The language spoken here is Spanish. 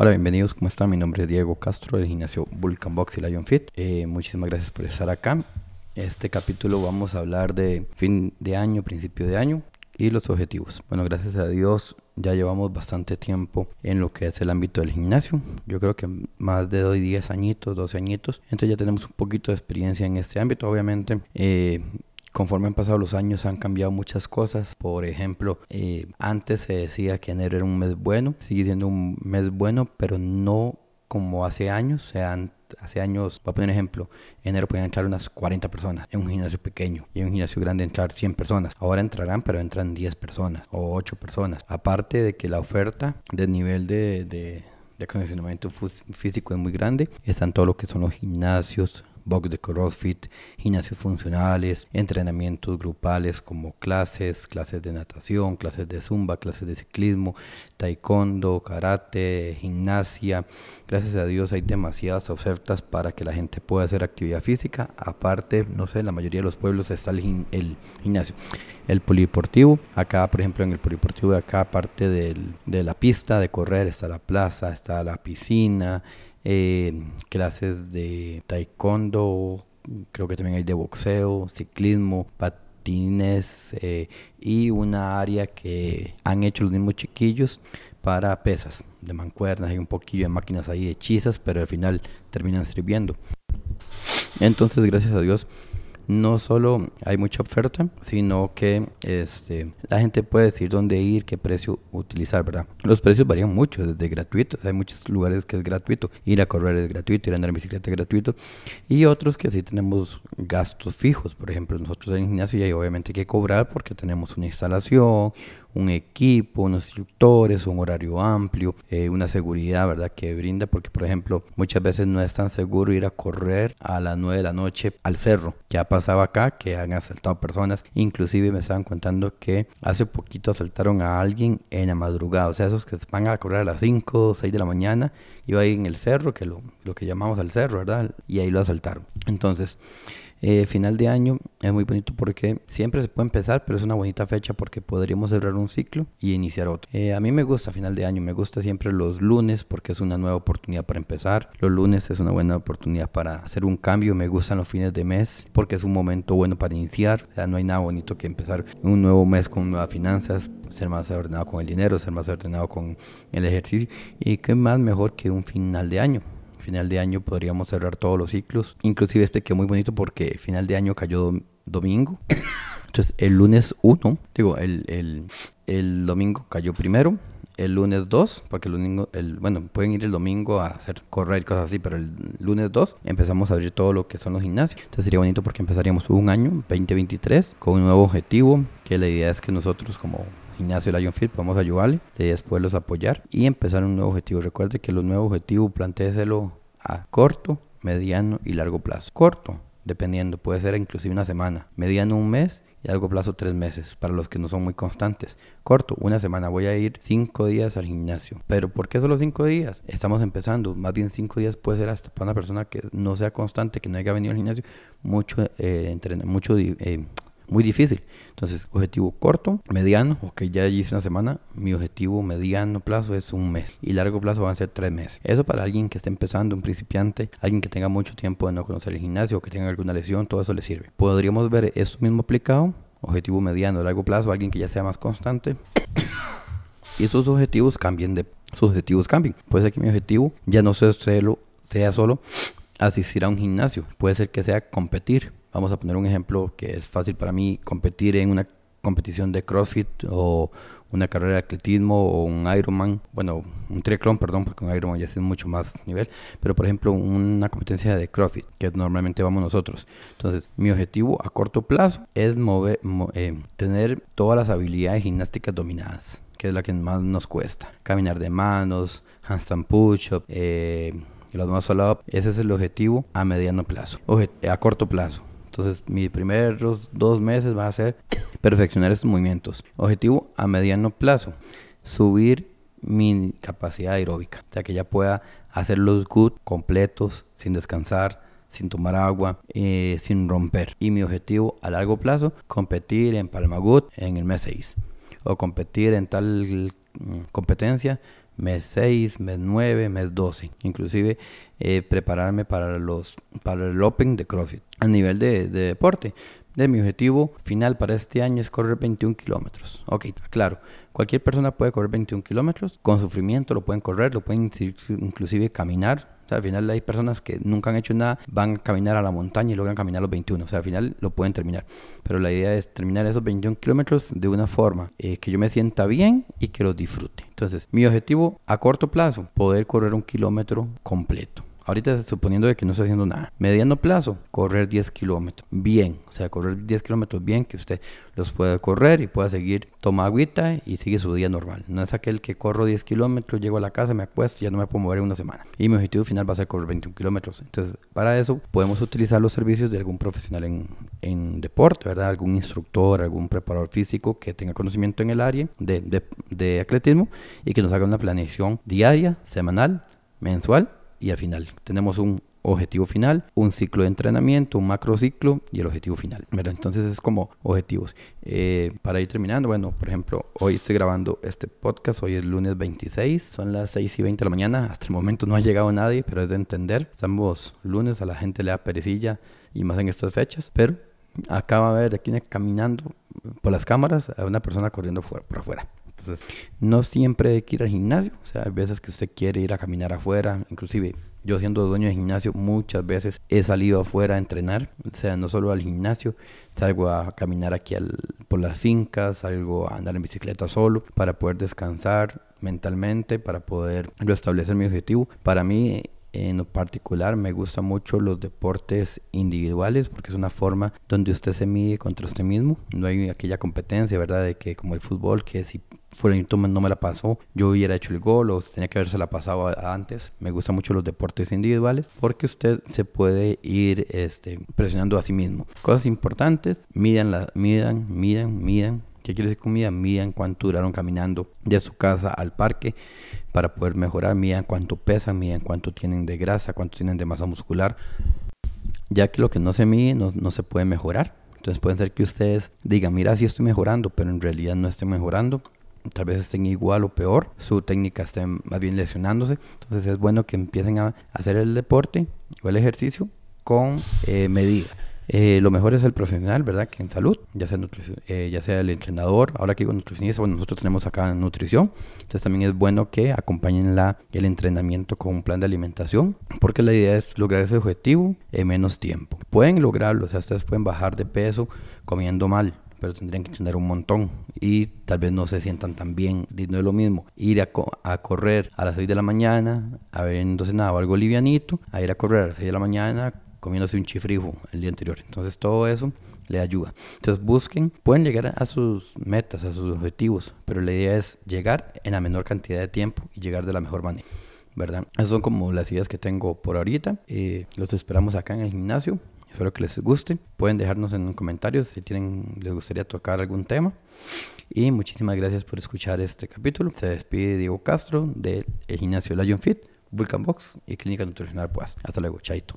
Hola, bienvenidos, ¿cómo están? Mi nombre es Diego Castro del gimnasio Vulcan Box y Lion Fit. Eh, muchísimas gracias por estar acá. Este capítulo vamos a hablar de fin de año, principio de año y los objetivos. Bueno, gracias a Dios ya llevamos bastante tiempo en lo que es el ámbito del gimnasio. Yo creo que más de 10 añitos, 12 añitos. Entonces ya tenemos un poquito de experiencia en este ámbito. Obviamente eh, Conforme han pasado los años han cambiado muchas cosas. Por ejemplo, eh, antes se decía que enero era un mes bueno, sigue siendo un mes bueno, pero no como hace años. O sea, hace años, voy a poner un ejemplo, enero podían entrar unas 40 personas en un gimnasio pequeño y en un gimnasio grande entrar 100 personas. Ahora entrarán, pero entran 10 personas o 8 personas. Aparte de que la oferta de nivel de, de, de acondicionamiento físico es muy grande, están todo lo que son los gimnasios, box de CrossFit, gimnasios funcionales, entrenamientos grupales como clases, clases de natación, clases de zumba, clases de ciclismo, taekwondo, karate, gimnasia. Gracias a Dios hay demasiadas ofertas para que la gente pueda hacer actividad física. Aparte, no sé, en la mayoría de los pueblos está el, el gimnasio. El polideportivo, acá por ejemplo en el polideportivo de acá, aparte de la pista de correr, está la plaza, está la piscina, eh, clases de taekwondo, creo que también hay de boxeo, ciclismo, patines eh, y una área que han hecho los mismos chiquillos para pesas de mancuernas, hay un poquillo de máquinas ahí hechizas, pero al final terminan sirviendo. Entonces, gracias a Dios, no solo hay mucha oferta, sino que este, la gente puede decir dónde ir, qué precio utilizar, ¿verdad? Los precios varían mucho, desde gratuitos, hay muchos lugares que es gratuito, ir a correr es gratuito, ir a andar en bicicleta es gratuito, y otros que sí tenemos gastos fijos, por ejemplo, nosotros en gimnasio y obviamente que cobrar porque tenemos una instalación, un equipo, unos instructores, un horario amplio, eh, una seguridad, ¿verdad? Que brinda, porque por ejemplo, muchas veces no es tan seguro ir a correr a las 9 de la noche al cerro. Ya pasaba acá que han asaltado personas, inclusive me estaban contando que hace poquito asaltaron a alguien en la madrugada, o sea, esos que van a correr a las 5 o 6 de la mañana, iba ahí en el cerro, que lo, lo que llamamos al cerro, ¿verdad? Y ahí lo asaltaron. Entonces, eh, final de año es muy bonito porque siempre se puede empezar, pero es una bonita fecha porque podríamos cerrar un ciclo y iniciar otro. Eh, a mí me gusta final de año, me gusta siempre los lunes porque es una nueva oportunidad para empezar. Los lunes es una buena oportunidad para hacer un cambio. Me gustan los fines de mes porque es un momento bueno para iniciar. O sea, no hay nada bonito que empezar un nuevo mes con nuevas finanzas, ser más ordenado con el dinero, ser más ordenado con el ejercicio. Y qué más mejor que un final de año final de año podríamos cerrar todos los ciclos. Inclusive este que muy bonito porque final de año cayó domingo. Entonces el lunes 1, digo, el, el, el domingo cayó primero, el lunes 2, porque el domingo, el, bueno, pueden ir el domingo a hacer correr cosas así, pero el lunes 2 empezamos a abrir todo lo que son los gimnasios. Entonces sería bonito porque empezaríamos un año, 2023, con un nuevo objetivo, que la idea es que nosotros como gimnasio Lion Fit, podemos ayudarle, y después los apoyar y empezar un nuevo objetivo. Recuerde que los nuevos objetivos planteéselo a corto, mediano y largo plazo. Corto, dependiendo, puede ser inclusive una semana, mediano un mes y largo plazo tres meses, para los que no son muy constantes. Corto, una semana, voy a ir cinco días al gimnasio. Pero ¿por qué solo cinco días? Estamos empezando, más bien cinco días puede ser hasta para una persona que no sea constante, que no haya venido al gimnasio, mucho, eh, mucho eh, muy difícil. Entonces, objetivo corto, mediano, ok, ya hice una semana, mi objetivo mediano plazo es un mes y largo plazo van a ser tres meses. Eso para alguien que esté empezando, un principiante, alguien que tenga mucho tiempo de no conocer el gimnasio o que tenga alguna lesión, todo eso le sirve. Podríamos ver esto mismo aplicado, objetivo mediano, largo plazo, alguien que ya sea más constante. y esos objetivos cambien de sus objetivos cambien. Puede ser que mi objetivo ya no sea solo, sea solo asistir a un gimnasio, puede ser que sea competir Vamos a poner un ejemplo que es fácil para mí, competir en una competición de CrossFit o una carrera de atletismo o un Ironman, bueno, un triatlón, perdón, porque un Ironman ya es mucho más nivel, pero por ejemplo una competencia de CrossFit, que normalmente vamos nosotros. Entonces, mi objetivo a corto plazo es mover, eh, tener todas las habilidades gimnásticas dominadas, que es la que más nos cuesta. Caminar de manos, handstand push-up, eh, los más ese es el objetivo a mediano plazo, a corto plazo. Entonces, mis primeros dos meses va a ser perfeccionar estos movimientos. Objetivo a mediano plazo, subir mi capacidad aeróbica, o que ya pueda hacer los good completos sin descansar, sin tomar agua, eh, sin romper. Y mi objetivo a largo plazo, competir en Palmagut en el mes 6 o competir en tal mm, competencia mes 6, mes 9, mes 12. Inclusive eh, prepararme para, los, para el Open de CrossFit. A nivel de, de deporte, de mi objetivo final para este año es correr 21 kilómetros. Ok, claro, cualquier persona puede correr 21 kilómetros, con sufrimiento lo pueden correr, lo pueden inclusive caminar, al final hay personas que nunca han hecho nada, van a caminar a la montaña y logran caminar los 21. O sea, al final lo pueden terminar. Pero la idea es terminar esos 21 kilómetros de una forma eh, que yo me sienta bien y que los disfrute. Entonces, mi objetivo a corto plazo, poder correr un kilómetro completo. Ahorita suponiendo de que no estoy haciendo nada. Mediano plazo, correr 10 kilómetros. Bien, o sea, correr 10 kilómetros bien, que usted los pueda correr y pueda seguir, toma agüita y sigue su día normal. No es aquel que corro 10 kilómetros, llego a la casa, me acuesto y ya no me puedo mover en una semana. Y mi objetivo final va a ser correr 21 kilómetros. Entonces, para eso podemos utilizar los servicios de algún profesional en, en deporte, ¿verdad? Algún instructor, algún preparador físico que tenga conocimiento en el área de, de, de atletismo y que nos haga una planeación diaria, semanal, mensual y al final tenemos un objetivo final, un ciclo de entrenamiento, un macro ciclo y el objetivo final, ¿verdad? Entonces es como objetivos. Eh, para ir terminando, bueno, por ejemplo, hoy estoy grabando este podcast, hoy es lunes 26, son las 6 y 20 de la mañana, hasta el momento no ha llegado nadie, pero es de entender, estamos lunes, a la gente le da perecilla y más en estas fechas, pero acaba de ver aquí caminando por las cámaras a una persona corriendo por afuera. No siempre hay que ir al gimnasio. O sea, hay veces que usted quiere ir a caminar afuera. Inclusive, yo siendo dueño de gimnasio, muchas veces he salido afuera a entrenar. O sea, no solo al gimnasio, salgo a caminar aquí por las fincas, salgo a andar en bicicleta solo para poder descansar mentalmente, para poder restablecer mi objetivo. Para mí, en particular me gustan mucho los deportes individuales porque es una forma donde usted se mide contra usted mismo. No hay aquella competencia, ¿verdad? De que como el fútbol, que si Fulanito no me la pasó, yo hubiera hecho el gol o tenía que haberse la pasado antes. Me gustan mucho los deportes individuales porque usted se puede ir este, presionando a sí mismo. Cosas importantes, midan, la, midan, midan, midan. ¿Qué quiere decir con midan? Midan cuánto duraron caminando de su casa al parque para poder mejorar. Midan cuánto pesan, midan cuánto tienen de grasa, cuánto tienen de masa muscular. Ya que lo que no se mide no, no se puede mejorar. Entonces pueden ser que ustedes digan, mira, sí estoy mejorando, pero en realidad no estoy mejorando tal vez estén igual o peor, su técnica esté más bien lesionándose. Entonces es bueno que empiecen a hacer el deporte o el ejercicio con eh, medida. Eh, lo mejor es el profesional, ¿verdad? Que en salud, ya sea, eh, ya sea el entrenador, ahora que digo nutricionista, bueno, nosotros tenemos acá nutrición, entonces también es bueno que acompañen la, el entrenamiento con un plan de alimentación, porque la idea es lograr ese objetivo en menos tiempo. Pueden lograrlo, o sea, ustedes pueden bajar de peso comiendo mal, pero tendrían que tener un montón y tal vez no se sientan tan bien. No es lo mismo ir a, a correr a las 6 de la mañana, habiéndose nada o algo livianito, a ir a correr a las 6 de la mañana comiéndose un chifrijo el día anterior. Entonces todo eso le ayuda. Entonces busquen, pueden llegar a sus metas, a sus objetivos, pero la idea es llegar en la menor cantidad de tiempo y llegar de la mejor manera. ¿Verdad? Esas son como las ideas que tengo por ahorita. Eh, los esperamos acá en el gimnasio. Espero que les guste. Pueden dejarnos en comentarios si tienen, les gustaría tocar algún tema. Y muchísimas gracias por escuchar este capítulo. Se despide Diego Castro del gimnasio Lion Fit, Vulcan Box y Clínica Nutricional Pues. Hasta luego, chaito.